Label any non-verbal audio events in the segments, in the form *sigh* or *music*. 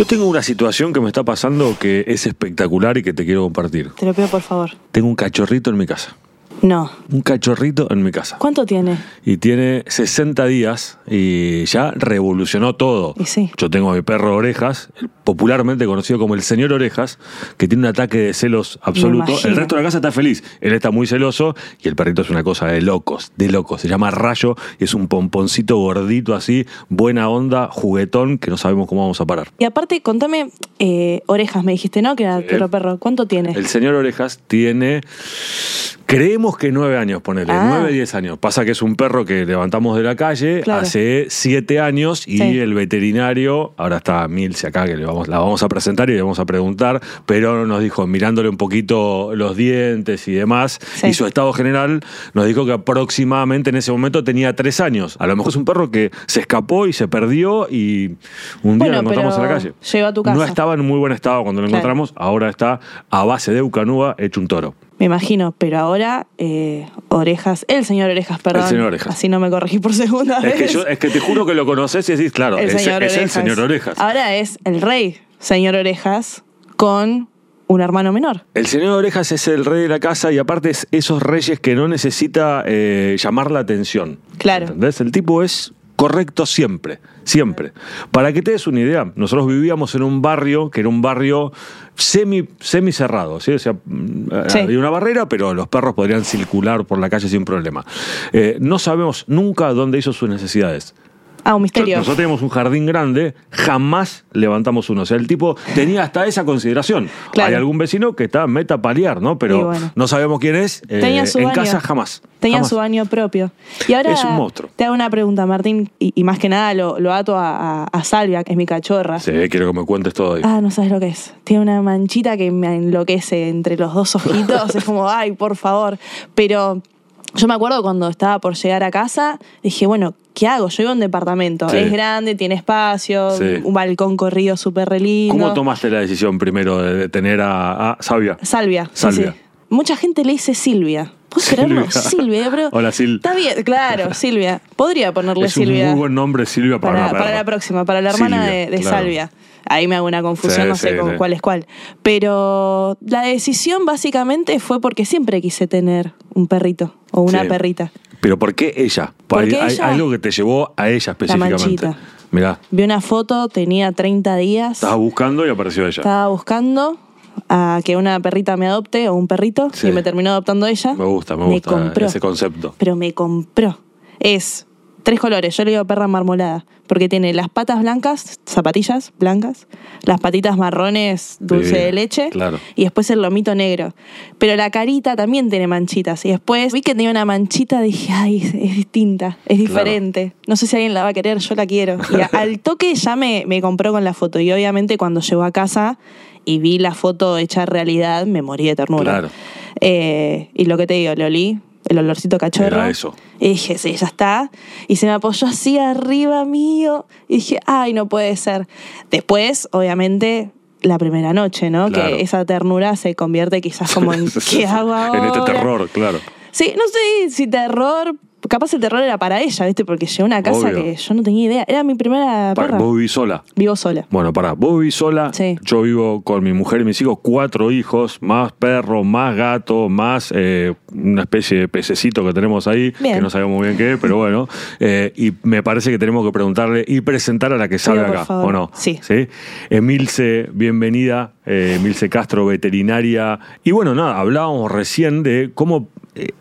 Yo tengo una situación que me está pasando que es espectacular y que te quiero compartir. Te lo pido por favor. Tengo un cachorrito en mi casa. No. Un cachorrito en mi casa. ¿Cuánto tiene? Y tiene 60 días y ya revolucionó todo. Y sí. Yo tengo a mi perro Orejas, popularmente conocido como el señor Orejas, que tiene un ataque de celos absoluto. El resto de la casa está feliz. Él está muy celoso y el perrito es una cosa de locos, de locos. Se llama Rayo y es un pomponcito gordito así, buena onda, juguetón, que no sabemos cómo vamos a parar. Y aparte, contame, eh, orejas, me dijiste, ¿no? Que era perro perro. ¿Cuánto tiene? El señor Orejas tiene, creemos que nueve años, ponele, Ah. nueve, diez años. Pasa que es un perro que levantamos de la calle Claro. hace siete años y Sí. el veterinario, ahora está Milce acá, que le vamos, la vamos a presentar y le vamos a preguntar, pero nos dijo, mirándole un poquito los dientes y demás, Sí. y su estado general, nos dijo que aproximadamente en ese momento tenía tres años. A lo mejor es un perro que se escapó y se perdió y un día Bueno, lo encontramos en la calle. llegó a tu casa. No estaba en muy buen estado cuando lo Claro. encontramos, ahora está a base de Ucanúa hecho un toro. Me imagino, pero ahora, eh, orejas, el señor orejas, perdón. El señor Orejas. Así no me corregí por segunda Es vez. que, yo, es que te juro que lo conoces y decís, claro, el es, el señor Orejas. Ahora es el rey, señor orejas, con un hermano menor. El señor Orejas es el rey de la casa y aparte es esos reyes que no necesita eh, llamar la atención. Claro. ¿Entendés? El tipo es correcto siempre, siempre. Para que te des una idea, nosotros vivíamos en un barrio que era un barrio semi, semi cerrado, ¿sí? O sea, mm, Sí. había una barrera, pero los perros podrían circular por la calle sin problema. Eh, no sabemos nunca dónde hizo sus necesidades. Ah, un misterio. Nosotros teníamos un jardín grande, jamás levantamos uno. O sea, el tipo tenía hasta esa consideración. Claro. Hay algún vecino que está meta a paliar, ¿no? Pero bueno. no sabemos quién es. eh, Tenía su en baño. casa jamás. Tenía Jamás. su baño propio. Y ahora Es un monstruo. te hago una pregunta, Martín, y, y más que nada lo, lo ato a, a- a Salvia, que es mi cachorra. Sí, quiero que me cuentes todo ahí. Ah, no sabes lo que es. Tiene una manchita que me enloquece entre los dos ojitos. *laughs* es como, ay, por favor. Pero yo me acuerdo cuando estaba por llegar a casa, dije, bueno, ¿qué hago? Yo vivo en un departamento. Sí. Es grande, tiene espacio, Sí. un balcón corrido súper lindo. ¿Cómo tomaste la decisión primero de, tener a? Salvia. sí, Salvia. sí. Mucha gente le dice Silvia. ¿Puedes creerlo? Silvia, pero. *laughs* Hola, Sil. Está bien, claro, *laughs* Silvia. Podría ponerle Es un Silvia. muy buen nombre, Silvia, para, para, una para la próxima, para la hermana Silvia, de, de claro. Salvia. Ahí me hago una confusión, Sí, no sé con sí. cuál es cuál. Pero la decisión básicamente fue porque siempre quise tener un perrito o una perrita. Pero ¿por qué ella? ¿Por hay, qué hay ella? algo que te llevó a ella específicamente. manchita. Mirá, Vi una foto, tenía 30 días. estabas buscando y apareció ella. Estaba buscando a que una perrita me adopte o un perrito Sí. y me terminó adoptando ella. Me gusta, me gusta compró. ese concepto. Pero me compró. Es tres colores. Yo le digo perra marmolada. Porque tiene las patas blancas, zapatillas blancas, las patitas marrones, dulce de leche. claro. Y después el lomito negro. Pero la carita también tiene manchitas. Y después vi que tenía una manchita, dije, ay, es, es distinta, es diferente. No sé si alguien la va a querer, yo la quiero. Y a- *laughs* al toque ya me, me compró con la foto. Y obviamente cuando llegó a casa y vi la foto hecha realidad, me morí de ternura. Claro. Eh, y lo que te digo, le olí, el olorcito cachorro. Era eso. Y dije, sí, ya está. Y se me apoyó así arriba mío. Y dije, ay, no puede ser. Después, obviamente, la primera noche, ¿no? Claro. Que esa ternura se convierte quizás como en, *laughs* ¿qué hago ahora? En este terror, claro. Sí, no sé si terror. Capaz el terror era para ella, ¿viste? Porque llegó a una casa Obvio. que yo no tenía idea. Era mi primera Para, vos vivís sola. Vivo sola. Bueno, pará, vos vivís sola, Sí. yo vivo con mi mujer y mis hijos, cuatro hijos, más perro, más gato, más eh, una especie de pececito que tenemos ahí, Bien. que no sabemos muy bien qué es, pero bueno. eh, y me parece que tenemos que preguntarle y presentar a la que por acá, favor. ¿o no? Sí. Emilce, bienvenida, eh, Emilce Castro, veterinaria. Y bueno, nada, hablábamos recién de cómo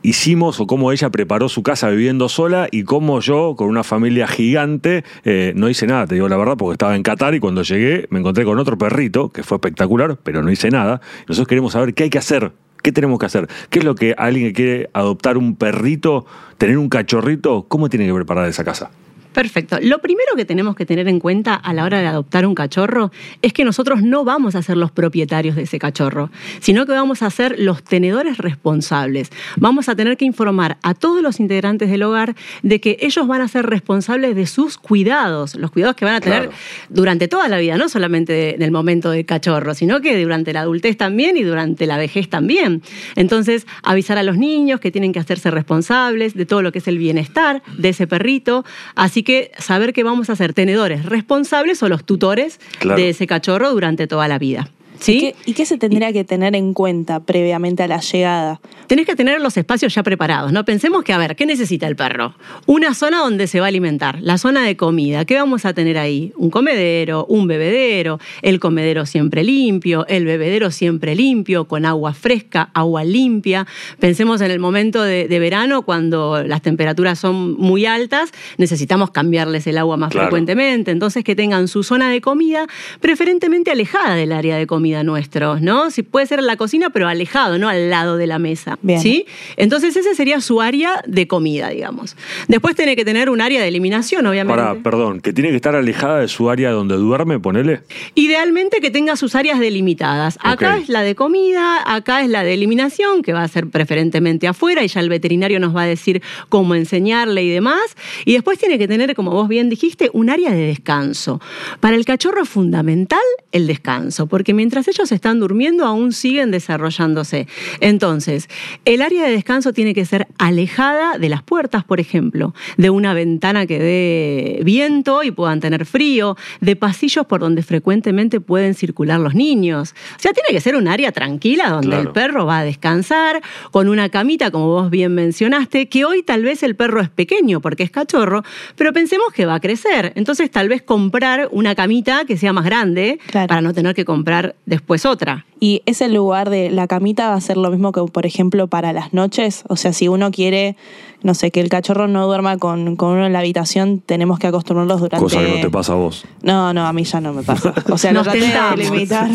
hicimos o cómo ella preparó su casa viviendo sola y cómo yo, con una familia gigante, eh, no hice nada, te digo la verdad, porque estaba en Qatar y cuando llegué me encontré con otro perrito, que fue espectacular, pero no hice nada. Nosotros queremos saber qué hay que hacer. ¿Qué tenemos que hacer? ¿Qué es lo que alguien que quiere adoptar un perrito, tener un cachorrito, cómo tiene que preparar esa casa? Perfecto. Lo primero que tenemos que tener en cuenta a la hora de adoptar un cachorro es que nosotros no vamos a ser los propietarios de ese cachorro, sino que vamos a ser los tenedores responsables. Vamos a tener que informar a todos los integrantes del hogar de que ellos van a ser responsables de sus cuidados, los cuidados que van a tener Claro. durante toda la vida, no solamente de- del momento del cachorro, sino que durante la adultez también y durante la vejez también. Entonces, avisar a los niños que tienen que hacerse responsables de todo lo que es el bienestar de ese perrito. Así que que saber que vamos a ser tenedores responsables o los tutores Claro. de ese cachorro durante toda la vida. ¿Sí? ¿Y, qué, y qué se tendría que tener en cuenta previamente a la llegada? Tenés que tener los espacios ya preparados, ¿no? Pensemos que, a ver, ¿qué necesita el perro? Una zona donde se va a alimentar, la zona de comida. ¿Qué vamos a tener ahí? Un comedero, un bebedero, el comedero siempre limpio, el bebedero siempre limpio, con agua fresca, agua limpia. Pensemos en el momento de, de verano, cuando las temperaturas son muy altas, necesitamos cambiarles el agua más Claro. frecuentemente. Entonces, que tengan su zona de comida preferentemente alejada del área de comida nuestro, ¿no? Si puede ser en la cocina, pero alejado, no al lado de la mesa. Bien. ¿Sí? Entonces, ese sería su área de comida, digamos. Después tiene que tener un área de eliminación, obviamente. Para, perdón, que tiene que estar alejada de su área donde duerme, ponele. Idealmente que tenga sus áreas delimitadas. Acá es la de comida, acá es la de eliminación, que va a ser preferentemente afuera, y ya el veterinario nos va a decir cómo enseñarle y demás. Y después tiene que tener, como vos bien dijiste, un área de descanso. Para el cachorro es fundamental el descanso, porque mientras ellos están durmiendo aún siguen desarrollándose. Entonces, el área de descanso tiene que ser alejada de las puertas, por ejemplo, de una ventana que dé viento y puedan tener frío, de pasillos por donde frecuentemente pueden circular los niños. O sea, tiene que ser un área tranquila donde Claro. el perro va a descansar, con una camita, como vos bien mencionaste, que hoy tal vez el perro es pequeño porque es cachorro, pero pensemos que va a crecer. Entonces, tal vez comprar una camita que sea más grande Claro. para no tener que comprar después otra. Y ese lugar de la camita va a ser lo mismo que, por ejemplo, para las noches. O sea, si uno quiere, no sé, que el cachorro no duerma con, con uno en la habitación, tenemos que acostumbrarlos durante. Cosa que no te pasa a vos. No, no, a mí ya no me pasa. O sea, *laughs* lo traté tentamos. de limitar,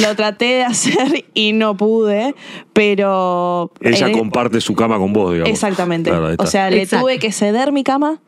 lo traté de hacer y no pude, pero... Ella comparte su cama con vos, digamos. Exactamente. Claro, o sea, le Exacto. tuve que ceder mi cama,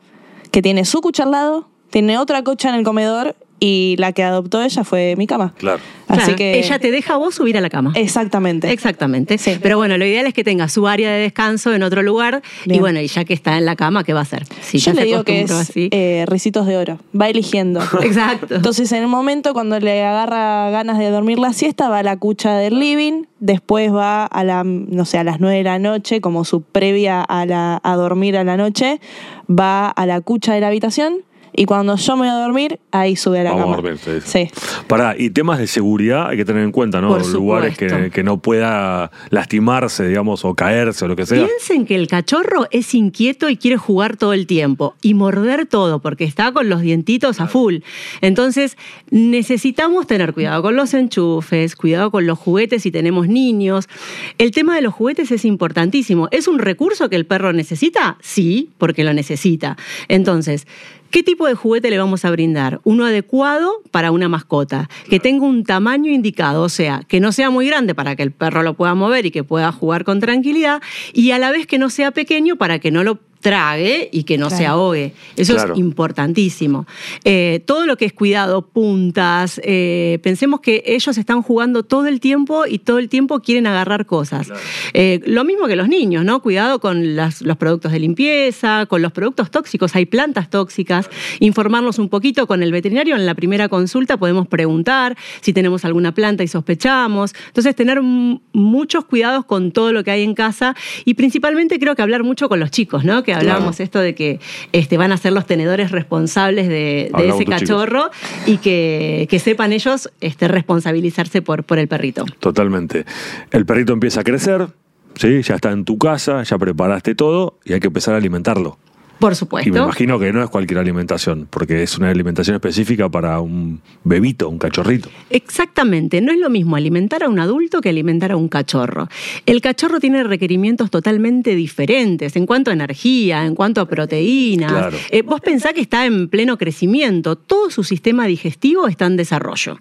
que tiene su cucha al lado, tiene otra cocha en el comedor y la que adoptó ella fue mi cama. Claro. Así Claro, que... ella te deja a vos subir a la cama. Exactamente. Exactamente. Sí. Pero bueno, lo ideal es que tenga su área de descanso en otro lugar. Y bueno, y ya que está en la cama, ¿qué va a hacer? Si Yo ya le se digo que es así. eh, ricitos de oro. Va eligiendo. *laughs* Exacto. Entonces, en el momento cuando le agarra ganas de dormir la siesta, va a la cucha del living, después va a la, no sé, a las 9 de la noche, como su previa a, la, a dormir a la noche, va a la cucha de la habitación y cuando yo me voy a dormir, ahí sube a la Vamos a cama. dormir, sí. Sí. Pará, y temas de seguridad hay que tener en cuenta, ¿no? Por Lugares que, supuesto. que no pueda lastimarse, digamos, o caerse o lo que sea. Piensen que el cachorro es inquieto y quiere jugar todo el tiempo y morder todo porque está con los dientitos a full. Entonces necesitamos tener cuidado con los enchufes, cuidado con los juguetes si tenemos niños. El tema de los juguetes es importantísimo. ¿Es un recurso que el perro necesita? Sí, porque lo necesita. Entonces, ¿Qué tipo de juguete le vamos a brindar? Uno adecuado para una mascota, que tenga un tamaño indicado, o sea, que no sea muy grande para que el perro lo pueda mover y que pueda jugar con tranquilidad, y a la vez que no sea pequeño para que no lo trague y que no se ahogue. Eso Claro. es importantísimo. Eh, todo lo que es cuidado, puntas, eh, pensemos que ellos están jugando todo el tiempo y todo el tiempo quieren agarrar cosas. Eh, lo mismo que los niños, ¿no? Cuidado con las- los productos de limpieza, con los productos tóxicos, hay plantas tóxicas, informarnos un poquito con el veterinario en la primera consulta, podemos preguntar si tenemos alguna planta y sospechamos. Entonces, tener muchos cuidados con todo lo que hay en casa y principalmente creo que hablar mucho con los chicos, ¿no? Que hablábamos esto de que este, van a ser los tenedores responsables de, ese chicos. cachorro y que, que sepan ellos este, responsabilizarse por, por el perrito. Totalmente. El perrito empieza a crecer, ¿sí? Ya está en tu casa, ya preparaste todo y hay que empezar a alimentarlo. Por Y me supuesto. imagino que no es cualquier alimentación, porque es una alimentación específica para un bebito, un cachorrito. Exactamente, no es lo mismo alimentar a un adulto que alimentar a un cachorro. El cachorro tiene requerimientos totalmente diferentes en cuanto a energía, en cuanto a proteínas. Claro. Eh, vos pensá que está en pleno crecimiento, todo su sistema digestivo está en desarrollo.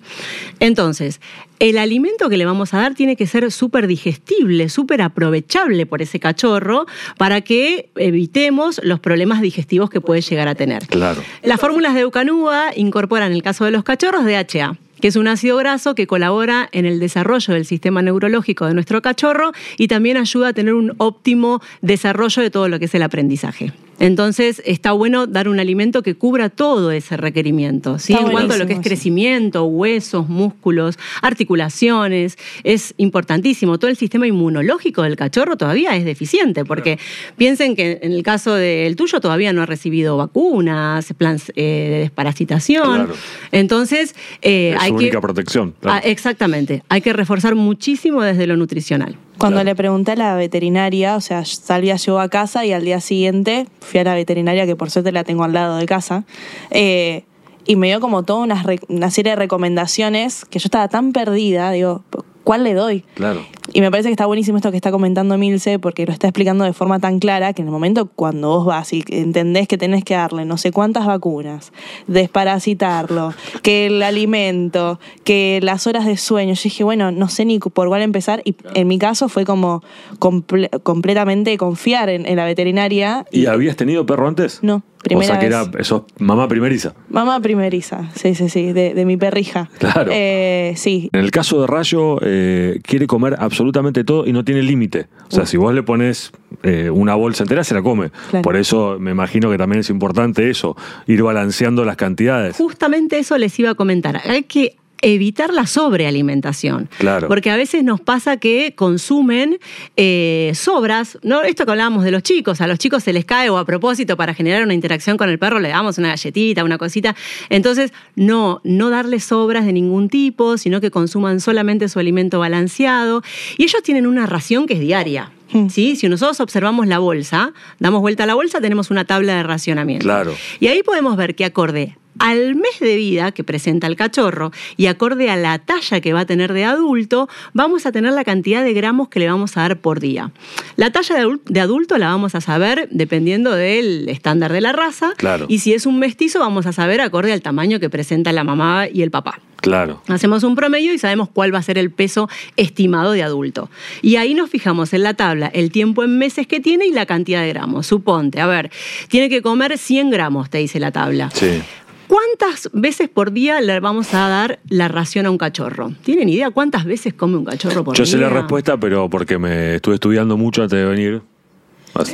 Entonces, el alimento que le vamos a dar tiene que ser súper digestible, súper aprovechable por ese cachorro para que evitemos los problemas digestivos que puede llegar a tener. Claro. Las fórmulas de Eucanúa incorporan, en el caso de los cachorros, DHA que es un ácido graso que colabora en el desarrollo del sistema neurológico de nuestro cachorro y también ayuda a tener un óptimo desarrollo de todo lo que es el aprendizaje. Entonces está bueno dar un alimento que cubra todo ese requerimiento, ¿sí? En cuanto a lo que es crecimiento, huesos, músculos, articulaciones, es importantísimo. Todo el sistema inmunológico del cachorro todavía es deficiente, porque piensen que en el caso del tuyo todavía no ha recibido vacunas, plans eh, de desparasitación. Claro. Entonces, eh, es hay su que... única protección. claro. Ah, exactamente, hay que reforzar muchísimo desde lo nutricional. Cuando Claro. le pregunté a la veterinaria, o sea, Salvia llegó a casa y al día siguiente fui a la veterinaria, que por suerte la tengo al lado de casa, eh, y me dio como toda una, una serie de recomendaciones que yo estaba tan perdida, digo, ¿cuál le doy? Claro. Y me parece que está buenísimo esto que está comentando Milce, porque lo está explicando de forma tan clara que en el momento cuando vos vas y entendés que tenés que darle no sé cuántas vacunas, desparasitarlo, que el alimento, que las horas de sueño, yo dije, bueno, no sé ni por cuál empezar. Y en mi caso fue como comple- completamente confiar en, en la veterinaria. ¿Y habías tenido perro antes? No, primera O sea que vez. era, eso, mamá primeriza. Mamá primeriza, sí, sí, sí, de, de mi perrija. Claro. Eh, sí, En el caso de Rayo, eh, quiere comer absolutamente todo y no tiene límite. O sea, si vos le pones eh, una bolsa entera, se la come. Claro. Por eso me imagino que también es importante eso, ir balanceando las cantidades. Justamente eso les iba a comentar. Hay que evitar la sobrealimentación. Claro. Porque a veces nos pasa que consumen eh, sobras, ¿no? Esto que hablábamos de los chicos, a los chicos se les cae o a propósito para generar una interacción con el perro le damos una galletita, una cosita. Entonces, no, no darles sobras de ningún tipo, sino que consuman solamente su alimento balanceado. Y ellos tienen una ración que es diaria. Hmm. ¿sí? Si nosotros observamos la bolsa, damos vuelta a la bolsa, tenemos una tabla de racionamiento. Claro. Y ahí podemos ver que acorde al mes de vida que presenta el cachorro y acorde a la talla que va a tener de adulto, vamos a tener la cantidad de gramos que le vamos a dar por día. La talla de adul- de adulto la vamos a saber dependiendo del estándar de la raza. Claro. Y si es un mestizo, vamos a saber acorde al tamaño que presenta la mamá y el papá. Claro. Hacemos un promedio y sabemos cuál va a ser el peso estimado de adulto. Y ahí nos fijamos en la tabla el tiempo en meses que tiene y la cantidad de gramos. Suponte, a ver, tiene que comer 100 gramos, te dice la tabla. Sí. ¿Cuántas veces por día le vamos a dar la ración a un cachorro? ¿Tienen idea cuántas veces come un cachorro por Yo día? sé la respuesta, pero porque me estuve estudiando mucho antes de venir.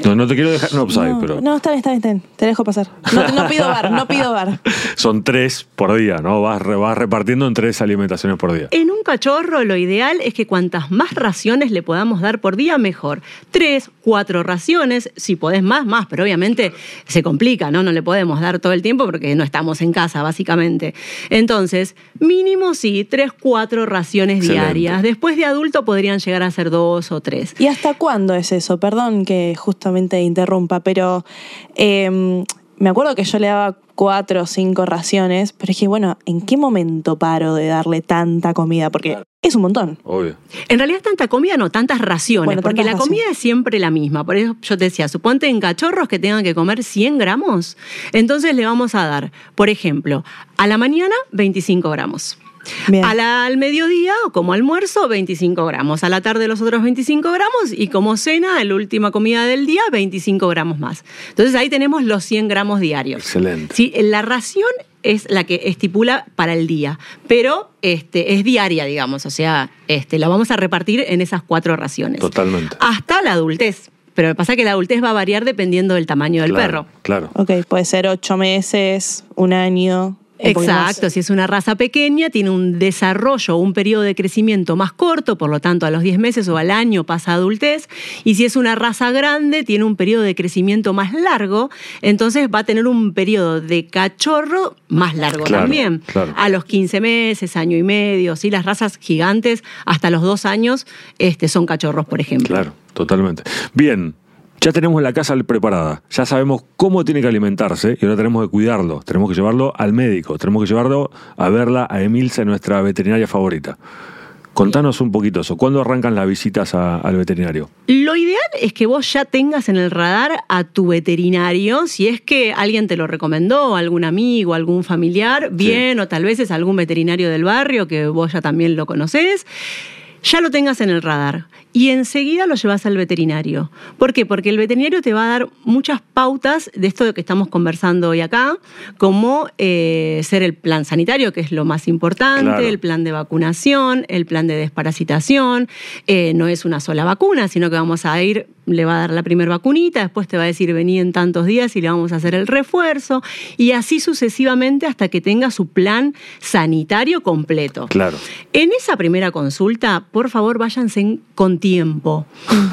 No, no te quiero dejar, no, offside, no, pero no, está bien, está bien, está bien, te dejo pasar. No, no pido bar, no pido bar. *laughs* son tres por día, ¿no? Vas, vas repartiendo en tres alimentaciones por día. En un cachorro lo ideal es que cuantas más raciones le podamos dar por día, mejor. Tres, cuatro raciones, si podés más, más, pero obviamente se complica, ¿no? No le podemos dar todo el tiempo porque no estamos en casa, básicamente. Entonces, mínimo sí, tres, cuatro raciones Excelente. diarias. Después de adulto podrían llegar a ser dos o tres. ¿Y hasta cuándo es eso? Perdón que justamente interrumpa, pero eh, me acuerdo que yo le daba cuatro o cinco raciones, pero dije, bueno, ¿en qué momento paro de darle tanta comida? Porque es un montón. Obvio. En realidad tanta comida, no tantas raciones, Bueno, porque tantas la comida raciones. es siempre la misma. Por eso yo te decía, suponte en cachorros que tengan que comer 100 gramos, entonces le vamos a dar, por ejemplo, a la mañana 25 gramos. Bien. A la- al mediodía, o como almuerzo, 25 gramos. A la tarde, los otros 25 gramos. Y como cena, la última comida del día, 25 gramos más. Entonces ahí tenemos los 100 gramos diarios. Excelente. Sí, la ración es la que estipula para el día, pero este, es diaria, digamos, o sea, este, la vamos a repartir en esas cuatro raciones. Totalmente. Hasta la adultez. Pero lo que pasa es que la adultez va a variar dependiendo del tamaño del Claro, perro. Claro. Ok, puede ser ocho meses, un año. Exacto, si es una raza pequeña, tiene un desarrollo, un periodo de crecimiento más corto, por lo tanto a los 10 meses o al año pasa a adultez, y si es una raza grande, tiene un periodo de crecimiento más largo, entonces va a tener un periodo de cachorro más largo Claro, también. claro. A los 15 meses, año y medio, ¿sí? las razas gigantes hasta los dos años este, son cachorros, por ejemplo. Claro, totalmente. Bien, ya tenemos la casa preparada, ya sabemos cómo tiene que alimentarse y ahora tenemos que cuidarlo, tenemos que llevarlo al médico, tenemos que llevarlo a verla a Emilce, nuestra veterinaria favorita. Contanos un poquito eso, ¿cuándo arrancan las visitas a- al veterinario? Lo ideal es que vos ya tengas en el radar a tu veterinario, si es que alguien te lo recomendó, algún amigo, algún familiar, bien, o tal vez es algún veterinario del barrio que vos ya también lo conocés. Ya lo tengas en el radar y enseguida lo llevas al veterinario. ¿Por qué? Porque el veterinario te va a dar muchas pautas de esto de que estamos conversando hoy acá, como eh, ser el plan sanitario, que es lo más importante, el plan de vacunación, el plan de desparasitación. Eh, no es una sola vacuna, sino que vamos a ir le va a dar la primera vacunita, después te va a decir vení en tantos días y le vamos a hacer el refuerzo, y así sucesivamente hasta que tenga su plan sanitario completo. Claro. En esa primera consulta, por favor, váyanse con tiempo,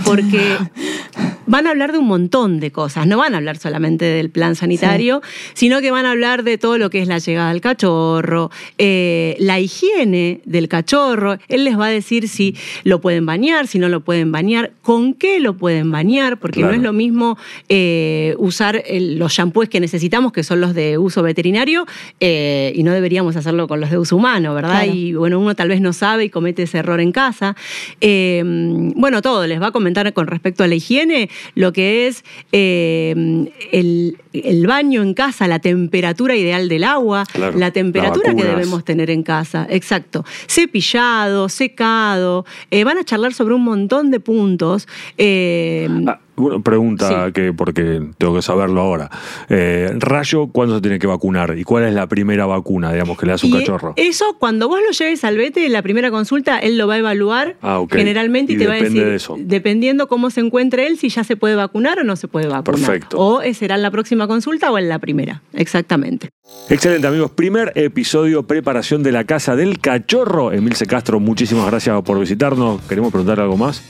porque *laughs* van a hablar de un montón de cosas, no van a hablar solamente del plan sanitario, sino que van a hablar de todo lo que es la llegada del cachorro, eh, la higiene del cachorro, él les va a decir si lo pueden bañar, si no lo pueden bañar, con qué lo pueden bañar, porque no es lo mismo eh, usar los shampoos que necesitamos, que son los de uso veterinario, eh, y no deberíamos hacerlo con los de uso humano, ¿verdad? Y bueno, uno tal vez no sabe y comete ese error en casa. Bueno, todo, les va a comentar con respecto a la higiene, lo que es el, baño en casa, la temperatura ideal del agua, la temperatura que debemos tener en casa, exacto. Cepillado, secado, van a charlar sobre un montón de puntos. Ah, una pregunta que porque tengo que saberlo ahora. Eh, ¿Rayo cuándo se tiene que vacunar? ¿Y cuál es la primera vacuna, digamos, que le das un cachorro? Eso, cuando vos lo lleves al vete, la primera consulta, él lo va a evaluar ah, generalmente y, te va a decir, dependiendo cómo se encuentre él, si ya se puede vacunar o no se puede vacunar. Perfecto. O será en la próxima consulta o en la primera, exactamente. Excelente, amigos. Primer episodio, preparación de la casa del cachorro. Emilce Castro, muchísimas gracias por visitarnos. ¿Queremos preguntar algo más?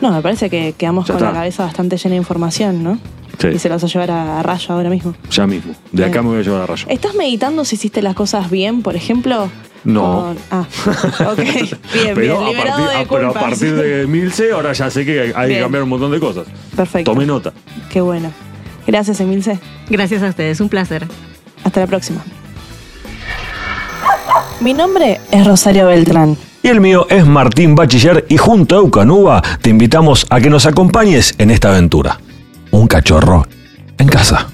No, me parece que quedamos con la cabeza bastante llena de información, ¿no? Sí. Y se la vas a llevar a, Rayo ahora mismo. Ya mismo. De acá me voy a llevar a Rayo. ¿Estás meditando si hiciste las cosas bien, por ejemplo? No. Ah, *laughs* ok. Bien, *laughs* pero bien. A partir, de pero a partir de Milce, ahora ya sé que hay que cambiar un montón de cosas. Perfecto. Tome nota. Qué bueno. Gracias, Emilce. Gracias a ustedes. Un placer. Hasta la próxima. Mi nombre es Rosario Beltrán. Y el mío es Martín Bachiller y junto a Eucanuba te invitamos a que nos acompañes en esta aventura. Un cachorro en casa.